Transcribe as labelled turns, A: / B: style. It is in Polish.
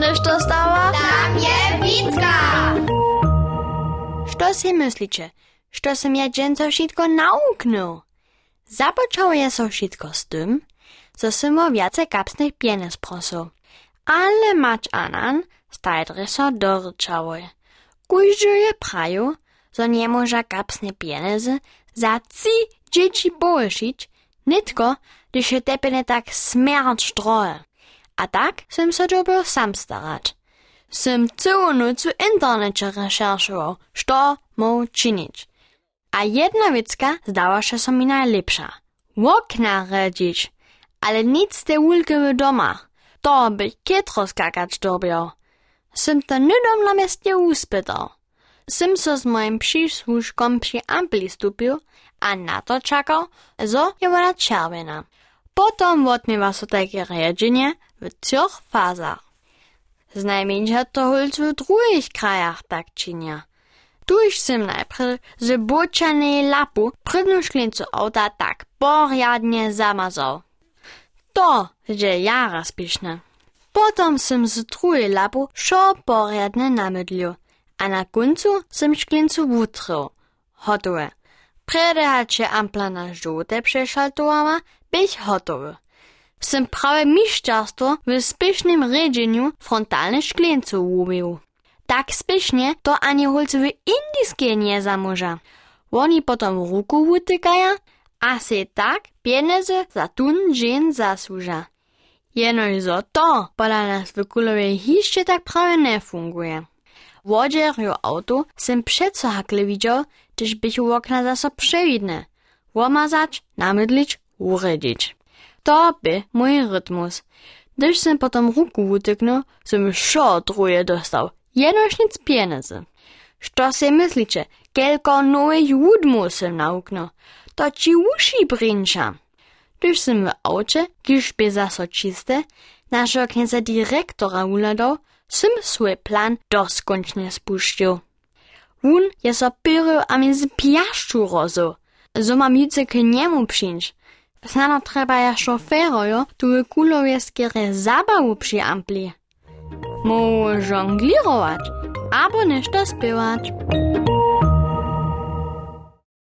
A: nešto stało?
B: Tam je Witka!
A: Što si myslíte? Što som ja dženco všetko nauknul? Započalo je so s tym, zo som o viacej kapsnych pieniędzy prosil. Ale mać anan stajdre so doryczały. Kujże je praju, zo nie może kapsne pieniędzy za ci dzieci połyszyć, nitko, gdyż się tepene tak smert stroje. A tak som so dobil sam starać. Som całą noc w internecie recherchował, što mógł czynić. A jedna wiecka zdała się so mi najlepsza. Okna redzić, ale nic te ulky w domach. To by kietro skakać dobiał. Som to nudom na mieście uspytał. Som so z moim przysłużkom przy ampli stupił, a na to czekał, zo je woda czerwena. Potom odmiewa so takie redzenie w trzech fazach. Znajmniej to holc w drugich krajach tak czynia. Tuż sem najpierw z bocianej lapu prydnu szklincu auta tak porjadnie zamazał. To je jara spieszne. Potom sem z drugiej lapu šo porjadne namydlił, a na końcu sem szklincu wutrył. Hotowe. Predehać się ampla na żółte przeszaltowała, być hotowy. Sem prawe miszczarstwo w spiesznym redzeniu frontalne szklincu ubił. Tak spiesznie to ani holce w indiskie nie zamoża. Oni potom ruku utykaja, a se tak pieniądze za tun żen zasłuża. Jenož zo to pola nas w kulowej hiszcze tak prawie nie funguje. Wodzierio auto sem przeco hakle widział, gdyż bych u okna zaso przewidne. Łomazać, namydlić, uredzić. To by mój rytmus. Gdyż sem potom ruku utyknął, sem szo druje dostał. Jenoż nic pieniędzy. Što se myślicie, kelko nowych łudmu sem nauknął? To ci uši brinča. Gdyż sem w aucie, kiż by zaso czyste, naszego księdza dyrektora uladał, sem swój plan doskoncznie spuścił. Wun je so pyrył a między piaszczu rozu. Mam juce k niemu przyjść. Znano treba jeszcze ferojo, tu w kulowie skiery zabawu przy ampli. Mógł żonglirować, albo nešto spiewać.